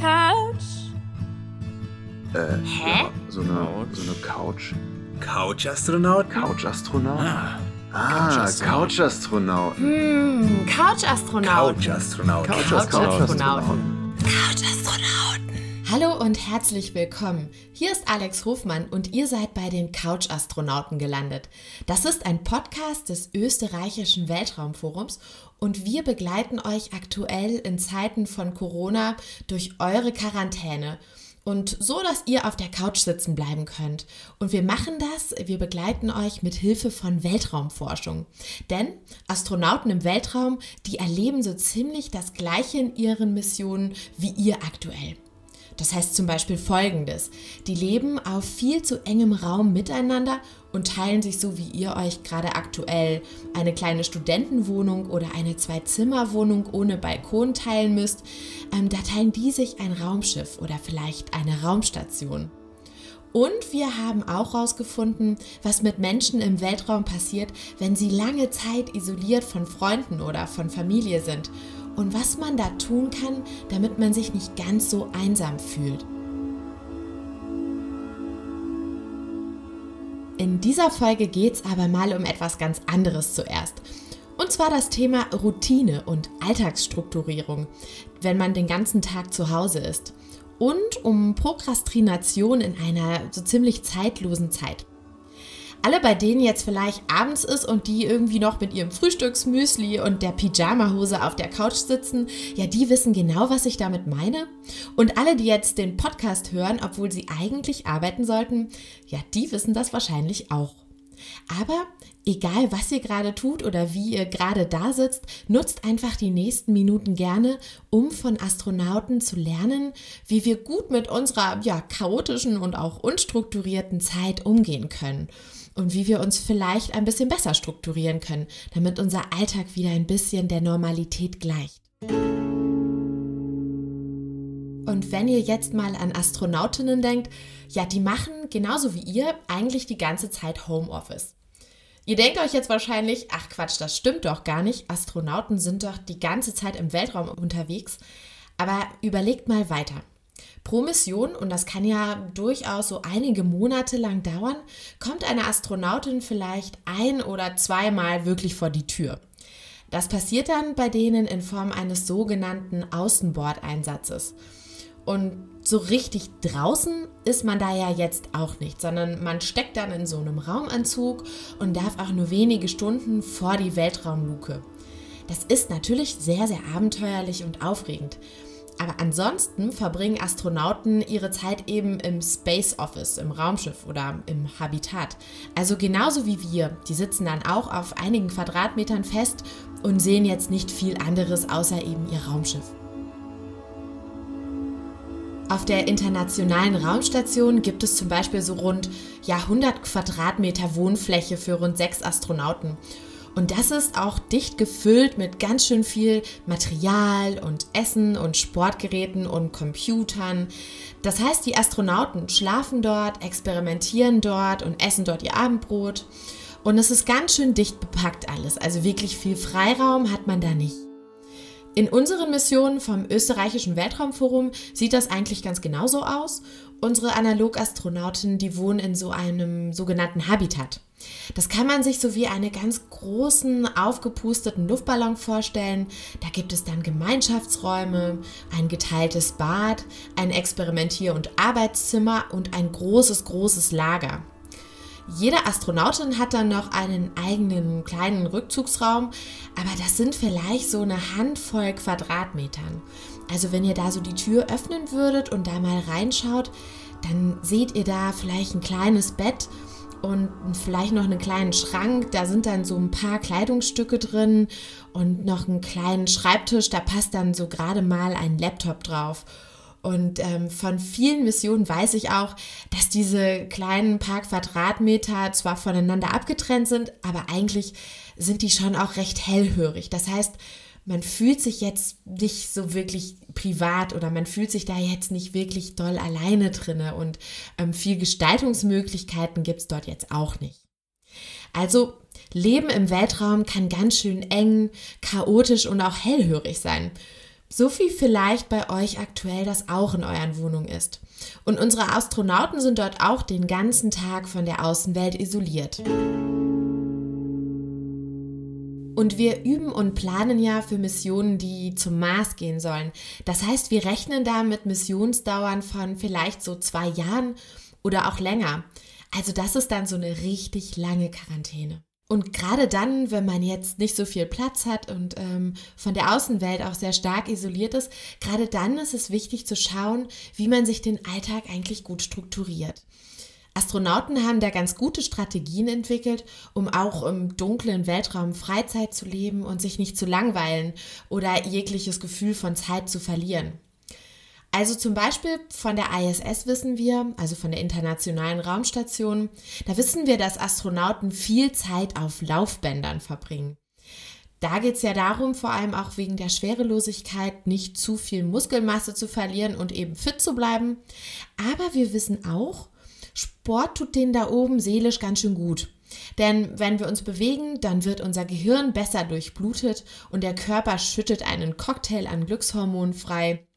Couch? Äh, Hä? Ja, so eine, so eine Couch. Couch-Astronaut? Couch-Astronaut? Ah, Ah, Couch-Astronaut. Couch-Astronaut. Hm, Couch-Astronaut. Couch-Astronaut. Hallo und herzlich willkommen. Hier ist Alex Hofmann und ihr seid bei den Couch-Astronauten gelandet. Das ist ein Podcast des österreichischen Weltraumforums und wir begleiten euch aktuell in Zeiten von Corona durch eure Quarantäne. Und so, dass ihr auf der Couch sitzen bleiben könnt. Und wir machen das, wir begleiten euch mit Hilfe von Weltraumforschung. Denn Astronauten im Weltraum, die erleben so ziemlich das Gleiche in ihren Missionen wie ihr aktuell. Das heißt zum Beispiel Folgendes. Die leben auf viel zu engem Raum miteinander und teilen sich so wie ihr euch gerade aktuell eine kleine Studentenwohnung oder eine Zwei-Zimmer-Wohnung ohne Balkon teilen müsst. Ähm, da teilen die sich ein Raumschiff oder vielleicht eine Raumstation. Und wir haben auch herausgefunden, was mit Menschen im Weltraum passiert, wenn sie lange Zeit isoliert von Freunden oder von Familie sind und was man da tun kann, damit man sich nicht ganz so einsam fühlt. In dieser Folge geht es aber mal um etwas ganz anderes zuerst. Und zwar das Thema Routine und Alltagsstrukturierung, wenn man den ganzen Tag zu Hause ist. Und um Prokrastination in einer so ziemlich zeitlosen Zeit. Alle, bei denen jetzt vielleicht abends ist und die irgendwie noch mit ihrem Frühstücksmüsli und der Pyjamahose auf der Couch sitzen, ja, die wissen genau, was ich damit meine. Und alle, die jetzt den Podcast hören, obwohl sie eigentlich arbeiten sollten, ja, die wissen das wahrscheinlich auch. Aber egal, was ihr gerade tut oder wie ihr gerade da sitzt, nutzt einfach die nächsten Minuten gerne, um von Astronauten zu lernen, wie wir gut mit unserer ja, chaotischen und auch unstrukturierten Zeit umgehen können und wie wir uns vielleicht ein bisschen besser strukturieren können, damit unser Alltag wieder ein bisschen der Normalität gleicht. Und wenn ihr jetzt mal an Astronautinnen denkt, ja, die machen genauso wie ihr eigentlich die ganze Zeit Homeoffice. Ihr denkt euch jetzt wahrscheinlich, ach Quatsch, das stimmt doch gar nicht. Astronauten sind doch die ganze Zeit im Weltraum unterwegs. Aber überlegt mal weiter. Pro Mission, und das kann ja durchaus so einige Monate lang dauern, kommt eine Astronautin vielleicht ein oder zweimal wirklich vor die Tür. Das passiert dann bei denen in Form eines sogenannten Außenbordeinsatzes. Und so richtig draußen ist man da ja jetzt auch nicht, sondern man steckt dann in so einem Raumanzug und darf auch nur wenige Stunden vor die Weltraumluke. Das ist natürlich sehr, sehr abenteuerlich und aufregend. Aber ansonsten verbringen Astronauten ihre Zeit eben im Space Office, im Raumschiff oder im Habitat. Also genauso wie wir. Die sitzen dann auch auf einigen Quadratmetern fest und sehen jetzt nicht viel anderes außer eben ihr Raumschiff. Auf der internationalen Raumstation gibt es zum Beispiel so rund ja, 100 Quadratmeter Wohnfläche für rund sechs Astronauten. Und das ist auch dicht gefüllt mit ganz schön viel Material und Essen und Sportgeräten und Computern. Das heißt, die Astronauten schlafen dort, experimentieren dort und essen dort ihr Abendbrot. Und es ist ganz schön dicht bepackt alles. Also wirklich viel Freiraum hat man da nicht. In unseren Missionen vom österreichischen Weltraumforum sieht das eigentlich ganz genauso aus. Unsere Analogastronauten, die wohnen in so einem sogenannten Habitat. Das kann man sich so wie einen ganz großen, aufgepusteten Luftballon vorstellen. Da gibt es dann Gemeinschaftsräume, ein geteiltes Bad, ein Experimentier- und Arbeitszimmer und ein großes, großes Lager. Jede Astronautin hat dann noch einen eigenen kleinen Rückzugsraum, aber das sind vielleicht so eine Handvoll Quadratmetern. Also wenn ihr da so die Tür öffnen würdet und da mal reinschaut, dann seht ihr da vielleicht ein kleines Bett und vielleicht noch einen kleinen Schrank. Da sind dann so ein paar Kleidungsstücke drin und noch einen kleinen Schreibtisch. Da passt dann so gerade mal ein Laptop drauf. Und ähm, von vielen Missionen weiß ich auch, dass diese kleinen paar Quadratmeter zwar voneinander abgetrennt sind, aber eigentlich sind die schon auch recht hellhörig. Das heißt, man fühlt sich jetzt nicht so wirklich privat oder man fühlt sich da jetzt nicht wirklich doll alleine drinne und ähm, viel Gestaltungsmöglichkeiten gibt es dort jetzt auch nicht. Also Leben im Weltraum kann ganz schön eng, chaotisch und auch hellhörig sein. So wie vielleicht bei euch aktuell das auch in euren Wohnungen ist. Und unsere Astronauten sind dort auch den ganzen Tag von der Außenwelt isoliert. Und wir üben und planen ja für Missionen, die zum Mars gehen sollen. Das heißt, wir rechnen da mit Missionsdauern von vielleicht so zwei Jahren oder auch länger. Also das ist dann so eine richtig lange Quarantäne. Und gerade dann, wenn man jetzt nicht so viel Platz hat und ähm, von der Außenwelt auch sehr stark isoliert ist, gerade dann ist es wichtig zu schauen, wie man sich den Alltag eigentlich gut strukturiert. Astronauten haben da ganz gute Strategien entwickelt, um auch im dunklen Weltraum Freizeit zu leben und sich nicht zu langweilen oder jegliches Gefühl von Zeit zu verlieren. Also zum Beispiel von der ISS wissen wir, also von der Internationalen Raumstation, da wissen wir, dass Astronauten viel Zeit auf Laufbändern verbringen. Da geht es ja darum, vor allem auch wegen der Schwerelosigkeit, nicht zu viel Muskelmasse zu verlieren und eben fit zu bleiben. Aber wir wissen auch, Sport tut denen da oben seelisch ganz schön gut. Denn wenn wir uns bewegen, dann wird unser Gehirn besser durchblutet und der Körper schüttet einen Cocktail an Glückshormonen frei.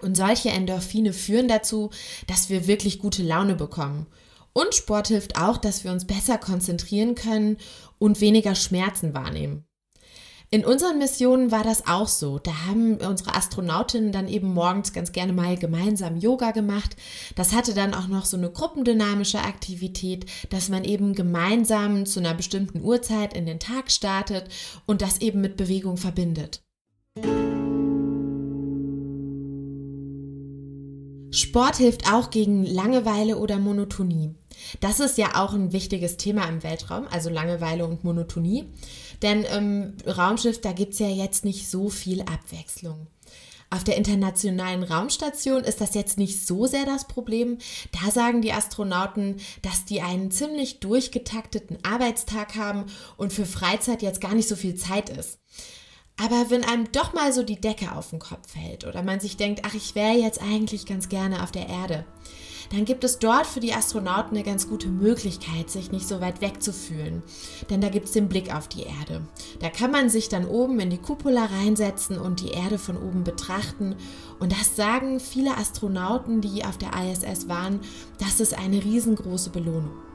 Und solche Endorphine führen dazu, dass wir wirklich gute Laune bekommen. Und Sport hilft auch, dass wir uns besser konzentrieren können und weniger Schmerzen wahrnehmen. In unseren Missionen war das auch so. Da haben unsere Astronautinnen dann eben morgens ganz gerne mal gemeinsam Yoga gemacht. Das hatte dann auch noch so eine gruppendynamische Aktivität, dass man eben gemeinsam zu einer bestimmten Uhrzeit in den Tag startet und das eben mit Bewegung verbindet. Sport hilft auch gegen Langeweile oder Monotonie. Das ist ja auch ein wichtiges Thema im Weltraum, also Langeweile und Monotonie. Denn im Raumschiff, da gibt es ja jetzt nicht so viel Abwechslung. Auf der internationalen Raumstation ist das jetzt nicht so sehr das Problem. Da sagen die Astronauten, dass die einen ziemlich durchgetakteten Arbeitstag haben und für Freizeit jetzt gar nicht so viel Zeit ist. Aber wenn einem doch mal so die Decke auf den Kopf fällt oder man sich denkt, ach, ich wäre jetzt eigentlich ganz gerne auf der Erde, dann gibt es dort für die Astronauten eine ganz gute Möglichkeit, sich nicht so weit wegzufühlen. Denn da gibt es den Blick auf die Erde. Da kann man sich dann oben in die Cupola reinsetzen und die Erde von oben betrachten. Und das sagen viele Astronauten, die auf der ISS waren, das ist eine riesengroße Belohnung.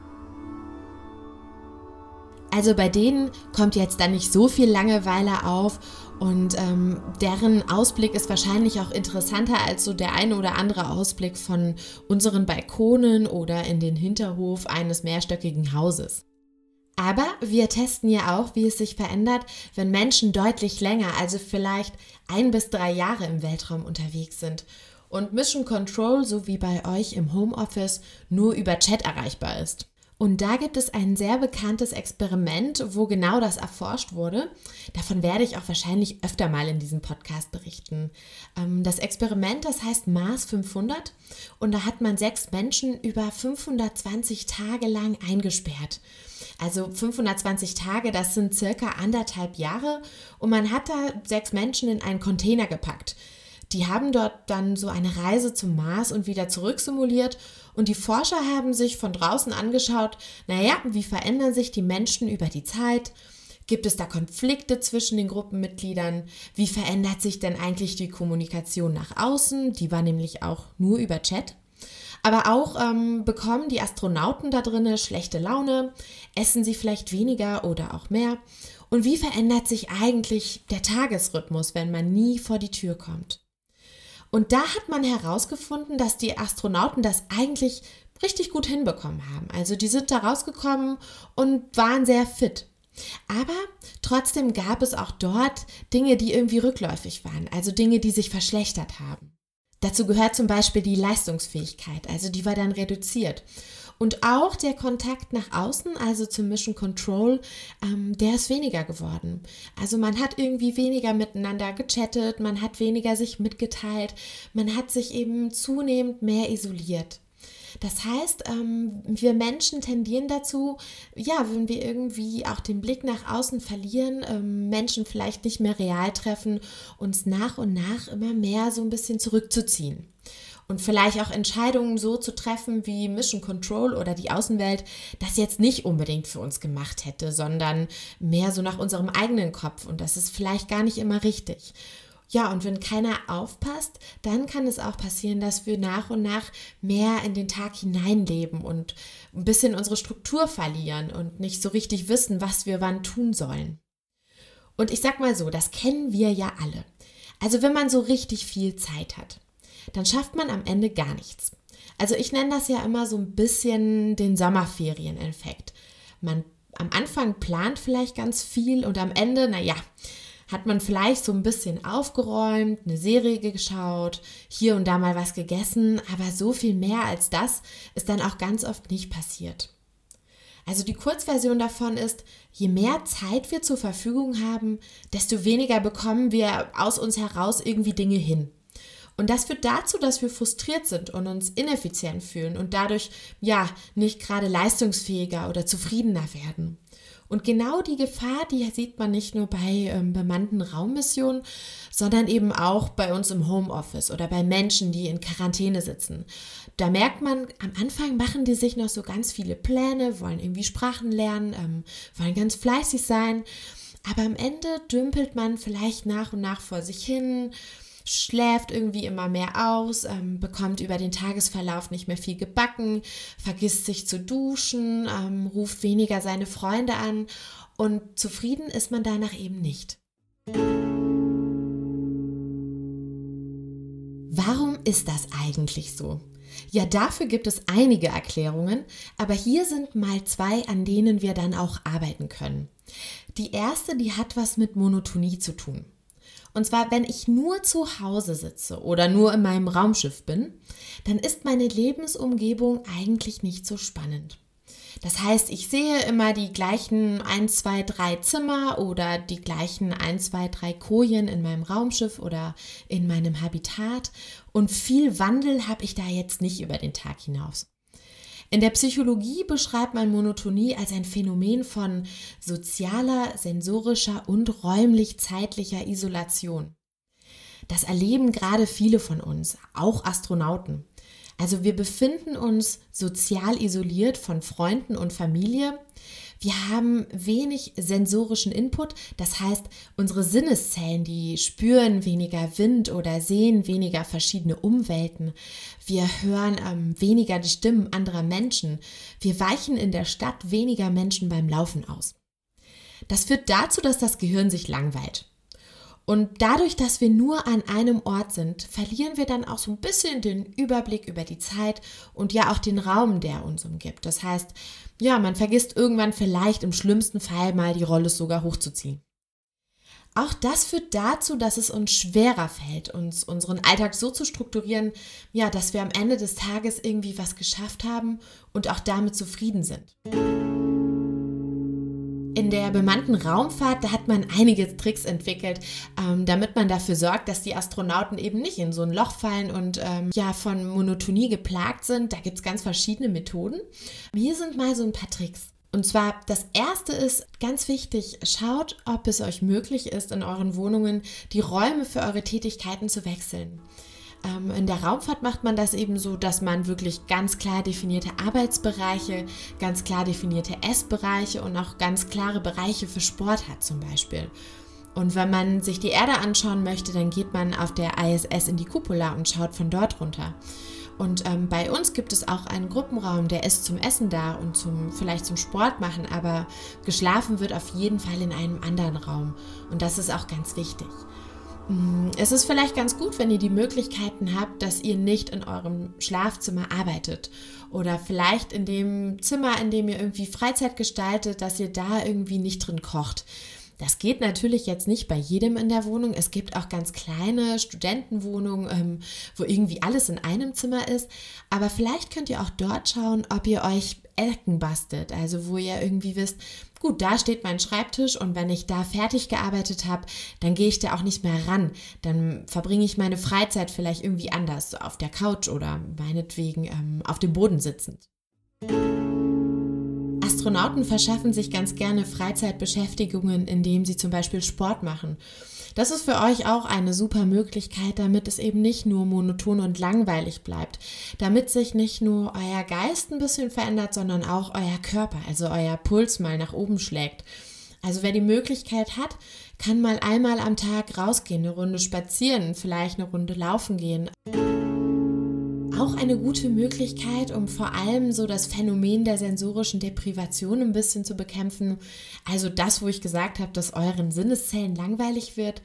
Also bei denen kommt jetzt dann nicht so viel Langeweile auf und ähm, deren Ausblick ist wahrscheinlich auch interessanter als so der eine oder andere Ausblick von unseren Balkonen oder in den Hinterhof eines mehrstöckigen Hauses. Aber wir testen ja auch, wie es sich verändert, wenn Menschen deutlich länger, also vielleicht ein bis drei Jahre im Weltraum unterwegs sind und Mission Control, so wie bei euch im Homeoffice, nur über Chat erreichbar ist. Und da gibt es ein sehr bekanntes Experiment, wo genau das erforscht wurde. Davon werde ich auch wahrscheinlich öfter mal in diesem Podcast berichten. Ähm, das Experiment, das heißt Mars 500 und da hat man sechs Menschen über 520 Tage lang eingesperrt. Also 520 Tage, das sind circa anderthalb Jahre und man hat da sechs Menschen in einen Container gepackt. Die haben dort dann so eine Reise zum Mars und wieder zurück simuliert und die Forscher haben sich von draußen angeschaut, naja, wie verändern sich die Menschen über die Zeit? Gibt es da Konflikte zwischen den Gruppenmitgliedern? Wie verändert sich denn eigentlich die Kommunikation nach außen? Die war nämlich auch nur über Chat. Aber auch ähm, bekommen die Astronauten da drinnen schlechte Laune, essen sie vielleicht weniger oder auch mehr. Und wie verändert sich eigentlich der Tagesrhythmus, wenn man nie vor die Tür kommt? Und da hat man herausgefunden, dass die Astronauten das eigentlich richtig gut hinbekommen haben. Also die sind da rausgekommen und waren sehr fit. Aber trotzdem gab es auch dort Dinge, die irgendwie rückläufig waren, also Dinge, die sich verschlechtert haben. Dazu gehört zum Beispiel die Leistungsfähigkeit, also die war dann reduziert. Und auch der Kontakt nach außen, also zum Mission Control, ähm, der ist weniger geworden. Also man hat irgendwie weniger miteinander gechattet, man hat weniger sich mitgeteilt, man hat sich eben zunehmend mehr isoliert. Das heißt, ähm, wir Menschen tendieren dazu, ja, wenn wir irgendwie auch den Blick nach außen verlieren, ähm, Menschen vielleicht nicht mehr real treffen, uns nach und nach immer mehr so ein bisschen zurückzuziehen und vielleicht auch Entscheidungen so zu treffen, wie Mission Control oder die Außenwelt das jetzt nicht unbedingt für uns gemacht hätte, sondern mehr so nach unserem eigenen Kopf und das ist vielleicht gar nicht immer richtig. Ja, und wenn keiner aufpasst, dann kann es auch passieren, dass wir nach und nach mehr in den Tag hineinleben und ein bisschen unsere Struktur verlieren und nicht so richtig wissen, was wir wann tun sollen. Und ich sag mal so, das kennen wir ja alle. Also wenn man so richtig viel Zeit hat, dann schafft man am Ende gar nichts. Also ich nenne das ja immer so ein bisschen den Sommerferieneffekt. Man am Anfang plant vielleicht ganz viel und am Ende, naja, hat man vielleicht so ein bisschen aufgeräumt, eine Serie geschaut, hier und da mal was gegessen, aber so viel mehr als das ist dann auch ganz oft nicht passiert. Also die Kurzversion davon ist, je mehr Zeit wir zur Verfügung haben, desto weniger bekommen wir aus uns heraus irgendwie Dinge hin. Und das führt dazu, dass wir frustriert sind und uns ineffizient fühlen und dadurch ja nicht gerade leistungsfähiger oder zufriedener werden. Und genau die Gefahr, die sieht man nicht nur bei ähm, bemannten Raummissionen, sondern eben auch bei uns im Homeoffice oder bei Menschen, die in Quarantäne sitzen. Da merkt man, am Anfang machen die sich noch so ganz viele Pläne, wollen irgendwie Sprachen lernen, ähm, wollen ganz fleißig sein. Aber am Ende dümpelt man vielleicht nach und nach vor sich hin, schläft irgendwie immer mehr aus, ähm, bekommt über den Tagesverlauf nicht mehr viel gebacken, vergisst sich zu duschen, ähm, ruft weniger seine Freunde an und zufrieden ist man danach eben nicht. Warum ist das eigentlich so? Ja, dafür gibt es einige Erklärungen, aber hier sind mal zwei, an denen wir dann auch arbeiten können. Die erste, die hat was mit Monotonie zu tun. Und zwar, wenn ich nur zu Hause sitze oder nur in meinem Raumschiff bin, dann ist meine Lebensumgebung eigentlich nicht so spannend. Das heißt, ich sehe immer die gleichen 1, 2, 3 Zimmer oder die gleichen 1, 2, 3 Kojen in meinem Raumschiff oder in meinem Habitat und viel Wandel habe ich da jetzt nicht über den Tag hinaus. In der Psychologie beschreibt man Monotonie als ein Phänomen von sozialer, sensorischer und räumlich-zeitlicher Isolation. Das erleben gerade viele von uns, auch Astronauten. Also wir befinden uns sozial isoliert von Freunden und Familie. Wir haben wenig sensorischen Input, das heißt, unsere Sinneszellen, die spüren weniger Wind oder sehen weniger verschiedene Umwelten. Wir hören ähm, weniger die Stimmen anderer Menschen. Wir weichen in der Stadt weniger Menschen beim Laufen aus. Das führt dazu, dass das Gehirn sich langweilt. Und dadurch, dass wir nur an einem Ort sind, verlieren wir dann auch so ein bisschen den Überblick über die Zeit und ja auch den Raum, der uns umgibt. Das heißt, ja, man vergisst irgendwann vielleicht im schlimmsten Fall mal die Rolle sogar hochzuziehen. Auch das führt dazu, dass es uns schwerer fällt, uns unseren Alltag so zu strukturieren, ja, dass wir am Ende des Tages irgendwie was geschafft haben und auch damit zufrieden sind. In der bemannten Raumfahrt, da hat man einige Tricks entwickelt, ähm, damit man dafür sorgt, dass die Astronauten eben nicht in so ein Loch fallen und ähm, ja von Monotonie geplagt sind. Da gibt es ganz verschiedene Methoden. Hier sind mal so ein paar Tricks. Und zwar, das erste ist ganz wichtig, schaut, ob es euch möglich ist, in euren Wohnungen die Räume für eure Tätigkeiten zu wechseln. Ähm, in der Raumfahrt macht man das eben so, dass man wirklich ganz klar definierte Arbeitsbereiche, ganz klar definierte Essbereiche und auch ganz klare Bereiche für Sport hat zum Beispiel. Und wenn man sich die Erde anschauen möchte, dann geht man auf der ISS in die Cupola und schaut von dort runter. Und ähm, bei uns gibt es auch einen Gruppenraum, der ist zum Essen da und zum vielleicht zum Sport machen, aber geschlafen wird auf jeden Fall in einem anderen Raum. Und das ist auch ganz wichtig. Mm, es ist vielleicht ganz gut, wenn ihr die Möglichkeiten habt, dass ihr nicht in eurem Schlafzimmer arbeitet oder vielleicht in dem Zimmer, in dem ihr irgendwie Freizeit gestaltet, dass ihr da irgendwie nicht drin kocht. Das geht natürlich jetzt nicht bei jedem in der Wohnung. Es gibt auch ganz kleine Studentenwohnungen, ähm, wo irgendwie alles in einem Zimmer ist. Aber vielleicht könnt ihr auch dort schauen, ob ihr euch Ecken bastelt. Also wo ihr irgendwie wisst, gut, da steht mein Schreibtisch und wenn ich da fertig gearbeitet habe, dann gehe ich da auch nicht mehr ran. Dann verbringe ich meine Freizeit vielleicht irgendwie anders, auf der Couch oder meinetwegen ähm, auf dem Boden sitzend. Astronauten verschaffen sich ganz gerne Freizeitbeschäftigungen, indem sie zum Beispiel Sport machen. Das ist für euch auch eine super Möglichkeit, damit es eben nicht nur monoton und langweilig bleibt, damit sich nicht nur euer Geist ein bisschen verändert, sondern auch euer Körper, also euer Puls mal nach oben schlägt. Also wer die Möglichkeit hat, kann mal einmal am Tag rausgehen, eine Runde spazieren, vielleicht eine Runde laufen gehen. Auch eine gute Möglichkeit, um vor allem so das Phänomen der sensorischen Deprivation ein bisschen zu bekämpfen. Also das, wo ich gesagt habe, dass euren Sinneszellen langweilig wird.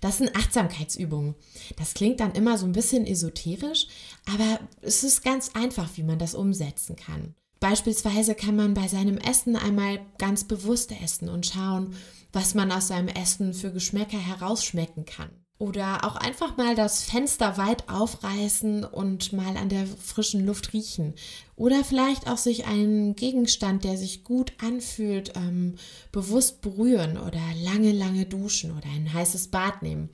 Das sind Achtsamkeitsübungen. Das klingt dann immer so ein bisschen esoterisch, aber es ist ganz einfach, wie man das umsetzen kann. Beispielsweise kann man bei seinem Essen einmal ganz bewusst essen und schauen, was man aus seinem Essen für Geschmäcker herausschmecken kann. Oder auch einfach mal das Fenster weit aufreißen und mal an der frischen Luft riechen. Oder vielleicht auch sich einen Gegenstand, der sich gut anfühlt, ähm, bewusst berühren oder lange, lange duschen oder ein heißes Bad nehmen.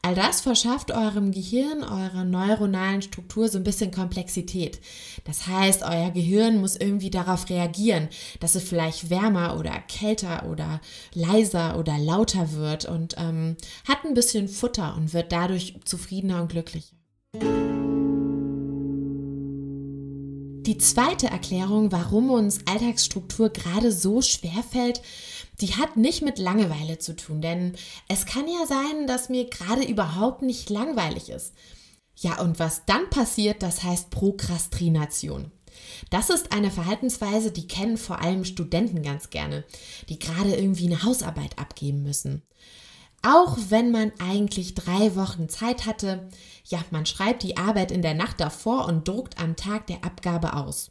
All das verschafft eurem Gehirn, eurer neuronalen Struktur so ein bisschen Komplexität. Das heißt, euer Gehirn muss irgendwie darauf reagieren, dass es vielleicht wärmer oder kälter oder leiser oder lauter wird und ähm, hat ein bisschen Futter und wird dadurch zufriedener und glücklicher. Die zweite Erklärung, warum uns Alltagsstruktur gerade so schwer fällt, die hat nicht mit Langeweile zu tun, denn es kann ja sein, dass mir gerade überhaupt nicht langweilig ist. Ja, und was dann passiert, das heißt Prokrastination. Das ist eine Verhaltensweise, die kennen vor allem Studenten ganz gerne, die gerade irgendwie eine Hausarbeit abgeben müssen. Auch wenn man eigentlich drei Wochen Zeit hatte, ja, man schreibt die Arbeit in der Nacht davor und druckt am Tag der Abgabe aus.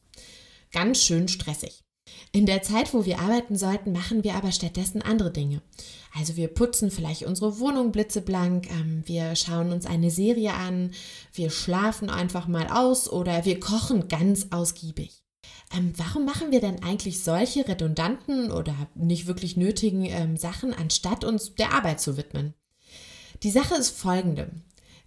Ganz schön stressig. In der Zeit, wo wir arbeiten sollten, machen wir aber stattdessen andere Dinge. Also wir putzen vielleicht unsere Wohnung blitzeblank, ähm, wir schauen uns eine Serie an, wir schlafen einfach mal aus oder wir kochen ganz ausgiebig. Ähm, warum machen wir denn eigentlich solche redundanten oder nicht wirklich nötigen ähm, Sachen, anstatt uns der Arbeit zu widmen? Die Sache ist folgende.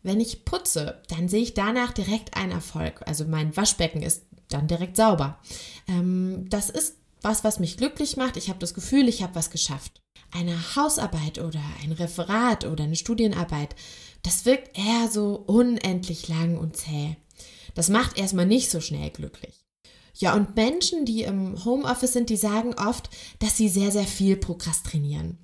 Wenn ich putze, dann sehe ich danach direkt einen Erfolg. Also mein Waschbecken ist dann direkt sauber. Ähm, das ist was, was mich glücklich macht. Ich habe das Gefühl, ich habe was geschafft. Eine Hausarbeit oder ein Referat oder eine Studienarbeit, das wirkt eher so unendlich lang und zäh. Das macht erstmal nicht so schnell glücklich. Ja, und Menschen, die im Homeoffice sind, die sagen oft, dass sie sehr, sehr viel prokrastinieren.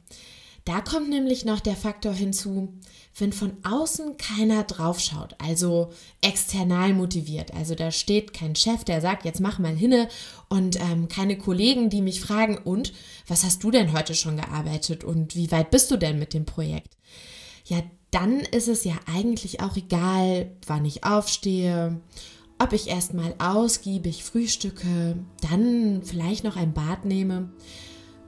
Da kommt nämlich noch der Faktor hinzu, wenn von außen keiner draufschaut, also external motiviert. Also da steht kein Chef, der sagt, jetzt mach mal hinne und ähm, keine Kollegen, die mich fragen, und was hast du denn heute schon gearbeitet und wie weit bist du denn mit dem Projekt? Ja, dann ist es ja eigentlich auch egal, wann ich aufstehe ob ich erstmal ausgiebig frühstücke, dann vielleicht noch ein Bad nehme,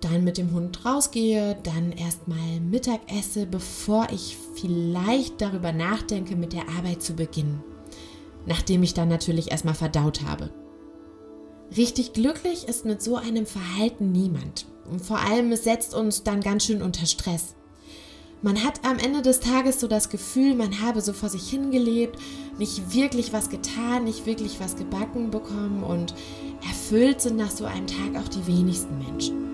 dann mit dem Hund rausgehe, dann erstmal Mittag esse, bevor ich vielleicht darüber nachdenke, mit der Arbeit zu beginnen. Nachdem ich dann natürlich erstmal verdaut habe. Richtig glücklich ist mit so einem Verhalten niemand. Und vor allem, es setzt uns dann ganz schön unter Stress. Man hat am Ende des Tages so das Gefühl, man habe so vor sich hingelebt, nicht wirklich was getan, nicht wirklich was gebacken bekommen und erfüllt sind nach so einem Tag auch die wenigsten Menschen.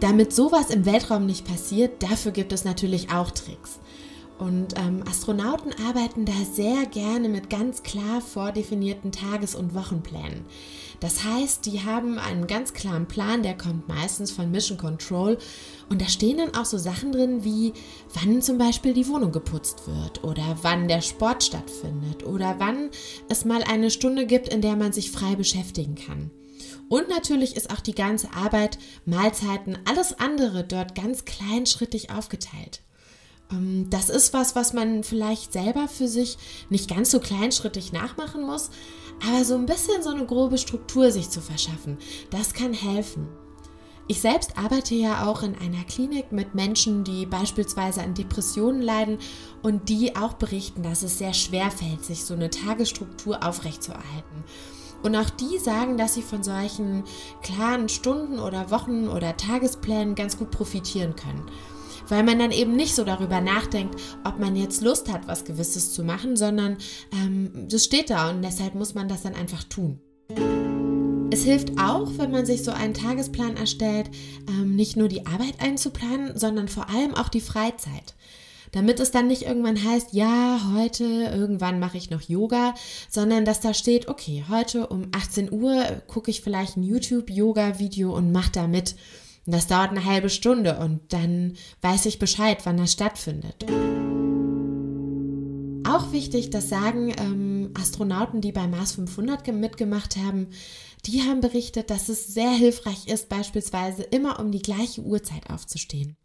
Damit sowas im Weltraum nicht passiert, dafür gibt es natürlich auch Tricks. Und ähm, Astronauten arbeiten da sehr gerne mit ganz klar vordefinierten Tages- und Wochenplänen. Das heißt, die haben einen ganz klaren Plan, der kommt meistens von Mission Control. Und da stehen dann auch so Sachen drin wie, wann zum Beispiel die Wohnung geputzt wird oder wann der Sport stattfindet oder wann es mal eine Stunde gibt, in der man sich frei beschäftigen kann. Und natürlich ist auch die ganze Arbeit, Mahlzeiten, alles andere dort ganz kleinschrittig aufgeteilt. Ähm, das ist was, was man vielleicht selber für sich nicht ganz so kleinschrittig nachmachen muss, aber so ein bisschen so eine grobe Struktur sich zu verschaffen, das kann helfen. Ich selbst arbeite ja auch in einer Klinik mit Menschen, die beispielsweise an Depressionen leiden und die auch berichten, dass es sehr schwer fällt, sich so eine Tagesstruktur aufrechtzuerhalten. Und auch die sagen, dass sie von solchen klaren Stunden oder Wochen oder Tagesplänen ganz gut profitieren können weil man dann eben nicht so darüber nachdenkt, ob man jetzt Lust hat, was Gewisses zu machen, sondern ähm, das steht da und deshalb muss man das dann einfach tun. Es hilft auch, wenn man sich so einen Tagesplan erstellt, ähm, nicht nur die Arbeit einzuplanen, sondern vor allem auch die Freizeit. Damit es dann nicht irgendwann heißt, ja, heute, irgendwann mache ich noch Yoga, sondern dass da steht, okay, heute um 18 Uhr gucke ich vielleicht ein YouTube-Yoga-Video und mache da mit Und das dauert eine halbe Stunde und dann weiß ich Bescheid, wann das stattfindet. Auch wichtig, das sagen ähm, Astronauten, die bei Mars 500 mitgemacht haben, die haben berichtet, dass es sehr hilfreich ist, beispielsweise immer um die gleiche Uhrzeit aufzustehen.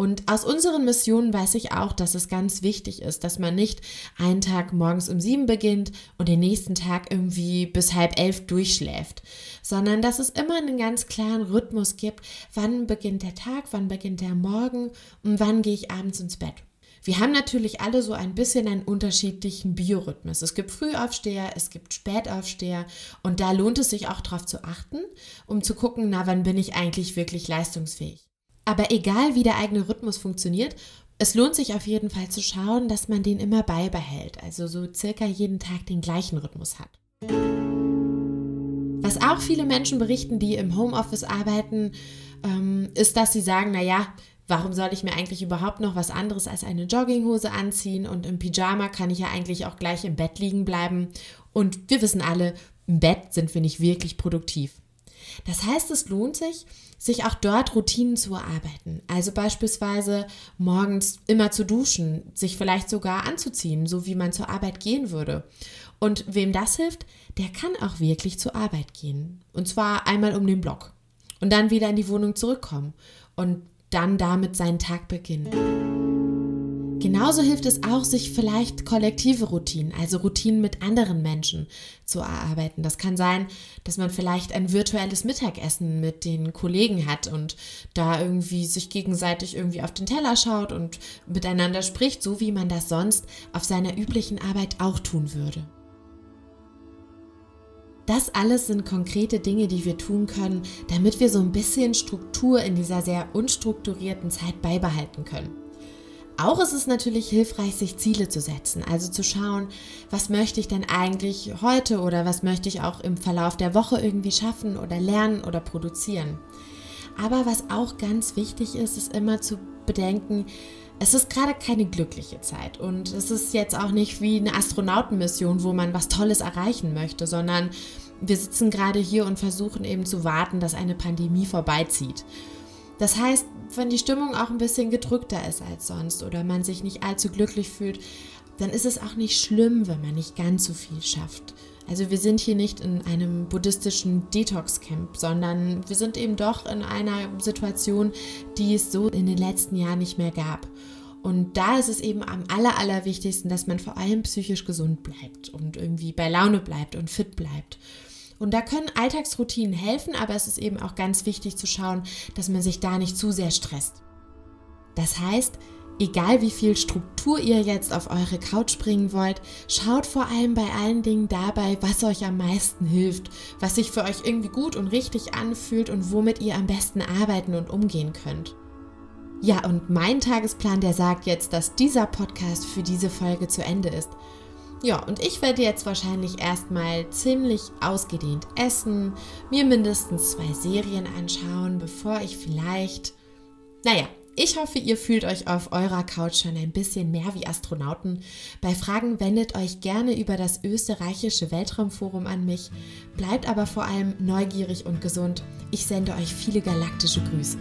Und aus unseren Missionen weiß ich auch, dass es ganz wichtig ist, dass man nicht einen Tag morgens um sieben beginnt und den nächsten Tag irgendwie bis halb elf durchschläft, sondern dass es immer einen ganz klaren Rhythmus gibt, wann beginnt der Tag, wann beginnt der Morgen und wann gehe ich abends ins Bett. Wir haben natürlich alle so ein bisschen einen unterschiedlichen Biorhythmus. Es gibt Frühaufsteher, es gibt Spätaufsteher und da lohnt es sich auch darauf zu achten, um zu gucken, na, wann bin ich eigentlich wirklich leistungsfähig. Aber egal wie der eigene Rhythmus funktioniert, es lohnt sich auf jeden Fall zu schauen, dass man den immer beibehält, also so circa jeden Tag den gleichen Rhythmus hat. Was auch viele Menschen berichten, die im Homeoffice arbeiten, ähm, ist, dass sie sagen, naja, warum soll ich mir eigentlich überhaupt noch was anderes als eine Jogginghose anziehen und im Pyjama kann ich ja eigentlich auch gleich im Bett liegen bleiben und wir wissen alle, im Bett sind wir nicht wirklich produktiv. Das heißt, es lohnt sich, sich auch dort Routinen zu erarbeiten. Also beispielsweise morgens immer zu duschen, sich vielleicht sogar anzuziehen, so wie man zur Arbeit gehen würde. Und wem das hilft, der kann auch wirklich zur Arbeit gehen. Und zwar einmal um den Block. Und dann wieder in die Wohnung zurückkommen. Und dann damit seinen Tag beginnen. Genauso hilft es auch, sich vielleicht kollektive Routinen, also Routinen mit anderen Menschen zu erarbeiten. Das kann sein, dass man vielleicht ein virtuelles Mittagessen mit den Kollegen hat und da irgendwie sich gegenseitig irgendwie auf den Teller schaut und miteinander spricht, so wie man das sonst auf seiner üblichen Arbeit auch tun würde. Das alles sind konkrete Dinge, die wir tun können, damit wir so ein bisschen Struktur in dieser sehr unstrukturierten Zeit beibehalten können. Auch ist es natürlich hilfreich, sich Ziele zu setzen, also zu schauen, was möchte ich denn eigentlich heute oder was möchte ich auch im Verlauf der Woche irgendwie schaffen oder lernen oder produzieren. Aber was auch ganz wichtig ist, ist immer zu bedenken, es ist gerade keine glückliche Zeit und es ist jetzt auch nicht wie eine Astronautenmission, wo man was Tolles erreichen möchte, sondern wir sitzen gerade hier und versuchen eben zu warten, dass eine Pandemie vorbeizieht. Das heißt, wenn die Stimmung auch ein bisschen gedrückter ist als sonst oder man sich nicht allzu glücklich fühlt, dann ist es auch nicht schlimm, wenn man nicht ganz so viel schafft. Also wir sind hier nicht in einem buddhistischen Detox-Camp, sondern wir sind eben doch in einer Situation, die es so in den letzten Jahren nicht mehr gab. Und da ist es eben am aller, allerwichtigsten, dass man vor allem psychisch gesund bleibt und irgendwie bei Laune bleibt und fit bleibt. Und da können Alltagsroutinen helfen, aber es ist eben auch ganz wichtig zu schauen, dass man sich da nicht zu sehr stresst. Das heißt, egal wie viel Struktur ihr jetzt auf eure Couch bringen wollt, schaut vor allem bei allen Dingen dabei, was euch am meisten hilft, was sich für euch irgendwie gut und richtig anfühlt und womit ihr am besten arbeiten und umgehen könnt. Ja, und mein Tagesplan, der sagt jetzt, dass dieser Podcast für diese Folge zu Ende ist. Ja, und ich werde jetzt wahrscheinlich erstmal ziemlich ausgedehnt essen, mir mindestens zwei Serien anschauen, bevor ich vielleicht... Naja, ich hoffe, ihr fühlt euch auf eurer Couch schon ein bisschen mehr wie Astronauten. Bei Fragen wendet euch gerne über das österreichische Weltraumforum an mich. Bleibt aber vor allem neugierig und gesund. Ich sende euch viele galaktische Grüße.